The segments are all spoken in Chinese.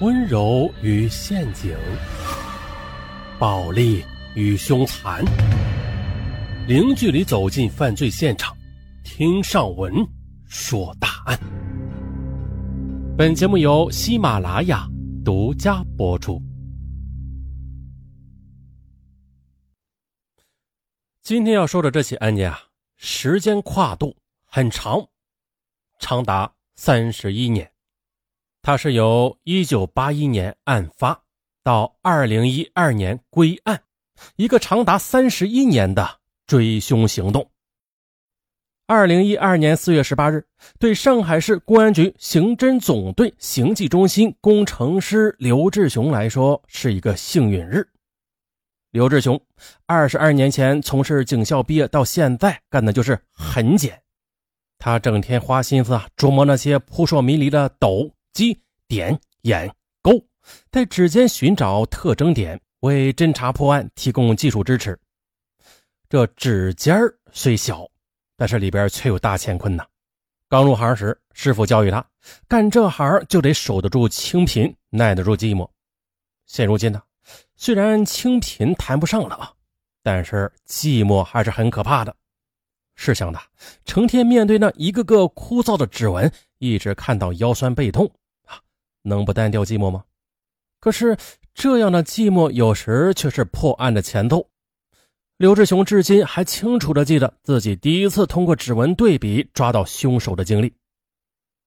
温柔与陷阱，暴力与凶残，零距离走进犯罪现场，听上文说大案。本节目由喜马拉雅独家播出。今天要说的这起案件啊，时间跨度很长，长达三十一年。它是由一九八一年案发到二零一二年归案，一个长达三十一年的追凶行动。二零一二年四月十八日，对上海市公安局刑侦总队刑技中心工程师刘志雄来说是一个幸运日。刘志雄二十二年前从事警校毕业到现在干的就是痕检，他整天花心思啊琢磨那些扑朔迷离的斗。击点眼勾，在指尖寻找特征点，为侦查破案提供技术支持。这指尖儿虽小，但是里边却有大乾坤呐。刚入行时，师傅教育他，干这行就得守得住清贫，耐得住寂寞。现如今呢，虽然清贫谈不上了啊，但是寂寞还是很可怕的。试想的，成天面对那一个个枯燥的指纹，一直看到腰酸背痛啊。能不单调寂寞吗？可是这样的寂寞有时却是破案的前奏。刘志雄至今还清楚地记得自己第一次通过指纹对比抓到凶手的经历。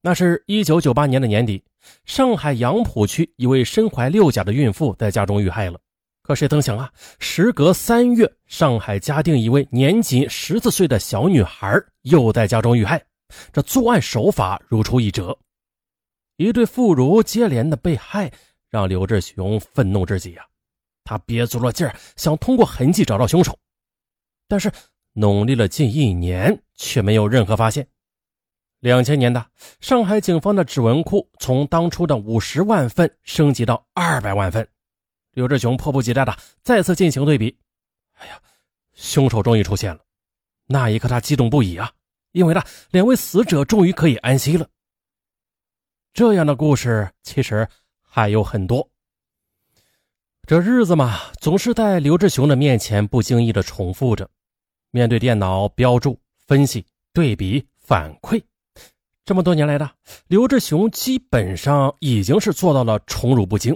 那是一九九八年的年底，上海杨浦区一位身怀六甲的孕妇在家中遇害了。可谁曾想啊，时隔三月，上海嘉定一位年仅十四岁的小女孩又在家中遇害。这作案手法如出一辙。一对妇孺接连的被害，让刘志雄愤怒至极啊！他憋足了劲儿，想通过痕迹找到凶手，但是努力了近一年，却没有任何发现。两千年的上海警方的指纹库从当初的五十万份升级到二百万份，刘志雄迫不及待的再次进行对比。哎呀，凶手终于出现了！那一刻他激动不已啊，因为呢，两位死者终于可以安息了。这样的故事其实还有很多。这日子嘛，总是在刘志雄的面前不经意的重复着。面对电脑标注、分析、对比、反馈，这么多年来的刘志雄基本上已经是做到了宠辱不惊。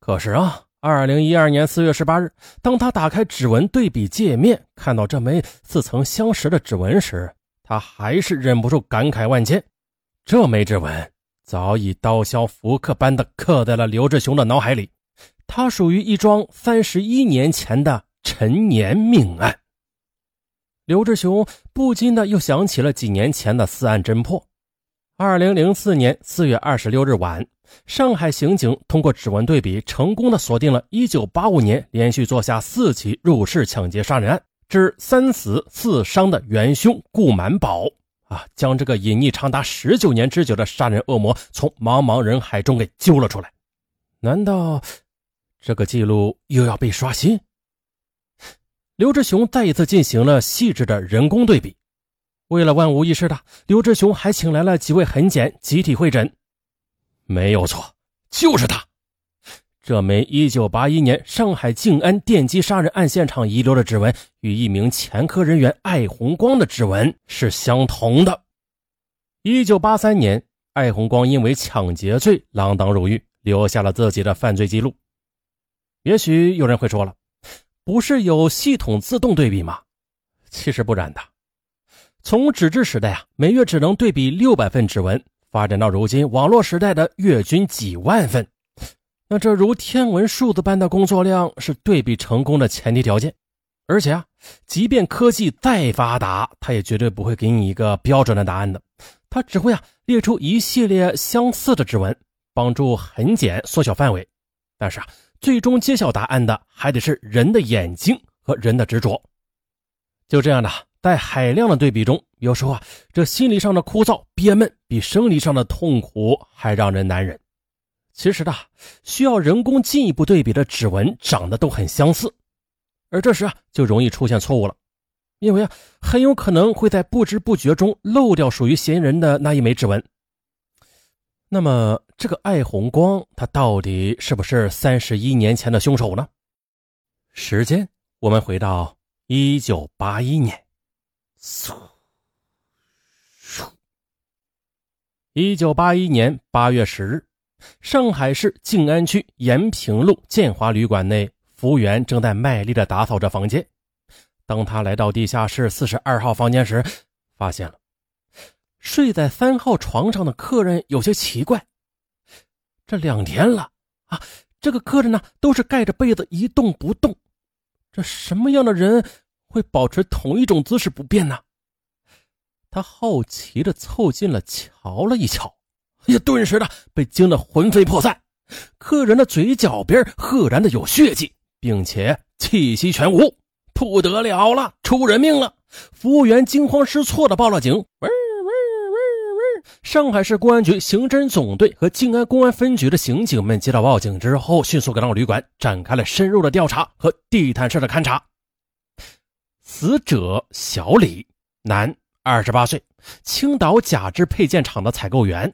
可是啊，二零一二年四月十八日，当他打开指纹对比界面，看到这枚似曾相识的指纹时，他还是忍不住感慨万千。这枚指纹。早已刀削斧刻般的刻在了刘志雄的脑海里，它属于一桩三十一年前的陈年命案。刘志雄不禁的又想起了几年前的四案侦破。二零零四年四月二十六日晚，上海刑警通过指纹对比，成功的锁定了一九八五年连续做下四起入室抢劫杀人案，致三死四伤的元凶顾满宝。啊，将这个隐匿长达十九年之久的杀人恶魔从茫茫人海中给揪了出来，难道这个记录又要被刷新？刘志雄再一次进行了细致的人工对比，为了万无一失的，刘志雄还请来了几位痕检集体会诊，没有错，就是他。这枚1981年上海静安电击杀人案现场遗留的指纹，与一名前科人员艾红光的指纹是相同的。1983年，艾红光因为抢劫罪锒铛入狱，留下了自己的犯罪记录。也许有人会说了，不是有系统自动对比吗？其实不然的。从纸质时代啊，每月只能对比六百份指纹，发展到如今网络时代的月均几万份。那这如天文数字般的工作量是对比成功的前提条件，而且啊，即便科技再发达，它也绝对不会给你一个标准的答案的，它只会啊列出一系列相似的指纹，帮助痕检缩小范围，但是啊，最终揭晓答案的还得是人的眼睛和人的执着。就这样的，在海量的对比中，有时候啊，这心理上的枯燥憋闷，比生理上的痛苦还让人难忍。其实的，需要人工进一步对比的指纹长得都很相似，而这时啊就容易出现错误了，因为啊很有可能会在不知不觉中漏掉属于嫌疑人的那一枚指纹。那么这个艾红光他到底是不是三十一年前的凶手呢？时间，我们回到一九八一年。嗖嗖。一九八一年八月十日，上海市静安区延平路建华旅馆内，服务员正在卖力的打扫着房间。当他来到地下室四十二号房间时，发现了睡在三号床上的客人有些奇怪。这两天了啊，这个客人呢都是盖着被子一动不动。这什么样的人会保持同一种姿势不变呢？他好奇的凑近了瞧了一瞧，也顿时的被惊得魂飞魄散。客人的嘴角边赫然的有血迹，并且气息全无。不得了了，出人命了！服务员惊慌失措的报了警。喂喂喂喂！上海市公安局刑侦总队和静安公安分局的刑警们接到报警之后，迅速赶到旅馆，展开了深入的调查和地毯式的勘查。死者小李，男，二十八岁，青岛假肢配件厂的采购员。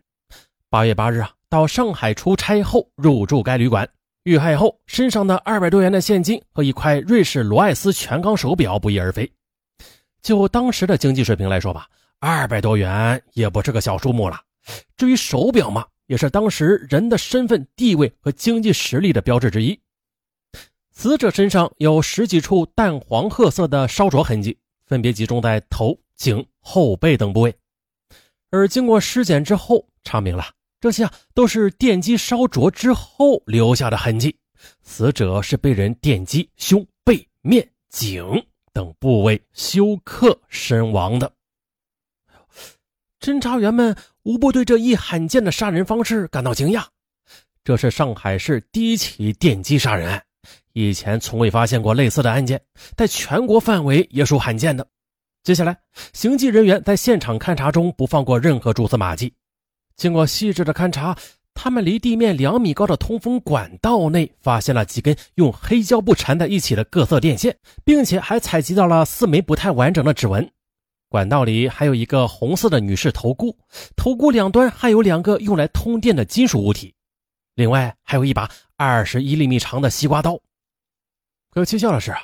八月八日啊，到上海出差后入住该旅馆。遇害后，身上的二百多元的现金和一块瑞士罗艾斯全钢手表不翼而飞。就当时的经济水平来说吧，二百多元也不是个小数目了。至于手表嘛，也是当时人的身份地位和经济实力的标志之一。死者身上有十几处淡黄褐色的烧灼痕迹，分别集中在头、颈、后背等部位。而经过尸检之后，查明了。这些啊都是电击烧灼之后留下的痕迹，死者是被人电击胸、背、面、颈等部位休克身亡的。侦查员们无不对这一罕见的杀人方式感到惊讶，这是上海市第一起电击杀人案，以前从未发现过类似的案件，在全国范围也属罕见的。接下来，刑警人员在现场勘查中不放过任何蛛丝马迹。经过细致的勘查，他们离地面两米高的通风管道内发现了几根用黑胶布缠在一起的各色电线，并且还采集到了四枚不太完整的指纹。管道里还有一个红色的女士头箍，头箍两端还有两个用来通电的金属物体，另外还有一把二十一厘米长的西瓜刀。可蹊跷的是啊，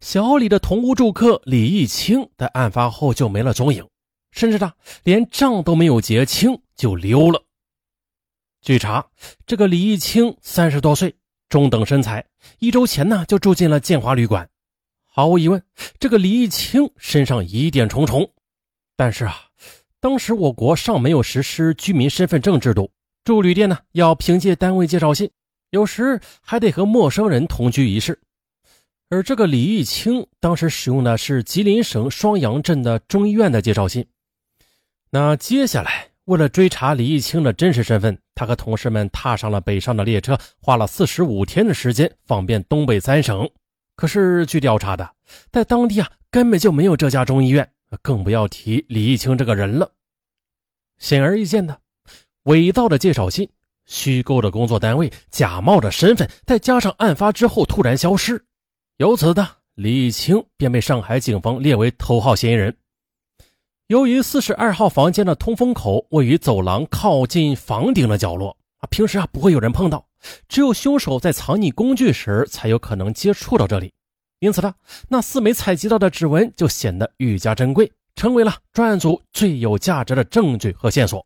小李的同屋住客李义清在案发后就没了踪影。甚至呢，连账都没有结清就溜了。据查，这个李义清三十多岁，中等身材，一周前呢就住进了建华旅馆。毫无疑问，这个李义清身上疑点重重。但是啊，当时我国尚没有实施居民身份证制度，住旅店呢要凭借单位介绍信，有时还得和陌生人同居一室。而这个李义清当时使用的是吉林省双阳镇的中医院的介绍信。那接下来，为了追查李义清的真实身份，他和同事们踏上了北上的列车，花了四十五天的时间访遍东北三省。可是，据调查的，在当地啊，根本就没有这家中医院，更不要提李义清这个人了。显而易见的，伪造的介绍信、虚构的工作单位、假冒的身份，再加上案发之后突然消失，由此呢李义清便被上海警方列为头号嫌疑人。由于四十二号房间的通风口位于走廊靠近房顶的角落啊，平时啊不会有人碰到，只有凶手在藏匿工具时才有可能接触到这里。因此呢，那四枚采集到的指纹就显得愈加珍贵，成为了专案组最有价值的证据和线索。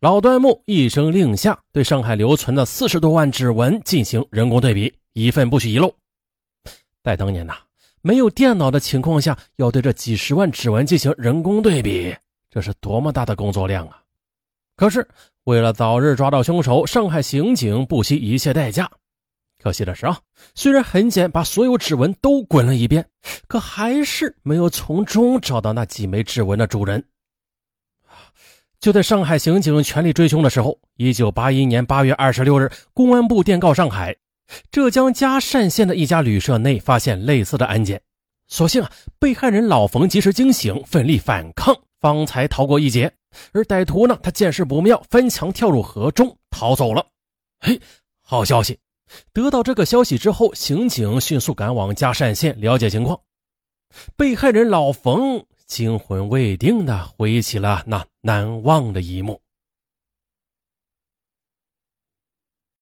老端木一声令下，对上海留存的四十多万指纹进行人工对比，一份不许遗漏。在当年呐。没有电脑的情况下，要对这几十万指纹进行人工对比，这是多么大的工作量啊！可是为了早日抓到凶手，上海刑警不惜一切代价。可惜的是啊，虽然痕检把所有指纹都滚了一遍，可还是没有从中找到那几枚指纹的主人。就在上海刑警全力追凶的时候，一九八一年八月二十六日，公安部电告上海。浙江嘉善县的一家旅社内发现类似的案件，所幸啊，被害人老冯及时惊醒，奋力反抗，方才逃过一劫。而歹徒呢，他见势不妙，翻墙跳入河中逃走了。嘿，好消息！得到这个消息之后，刑警迅速赶往嘉善县了解情况。被害人老冯惊魂未定的回忆起了那难忘的一幕。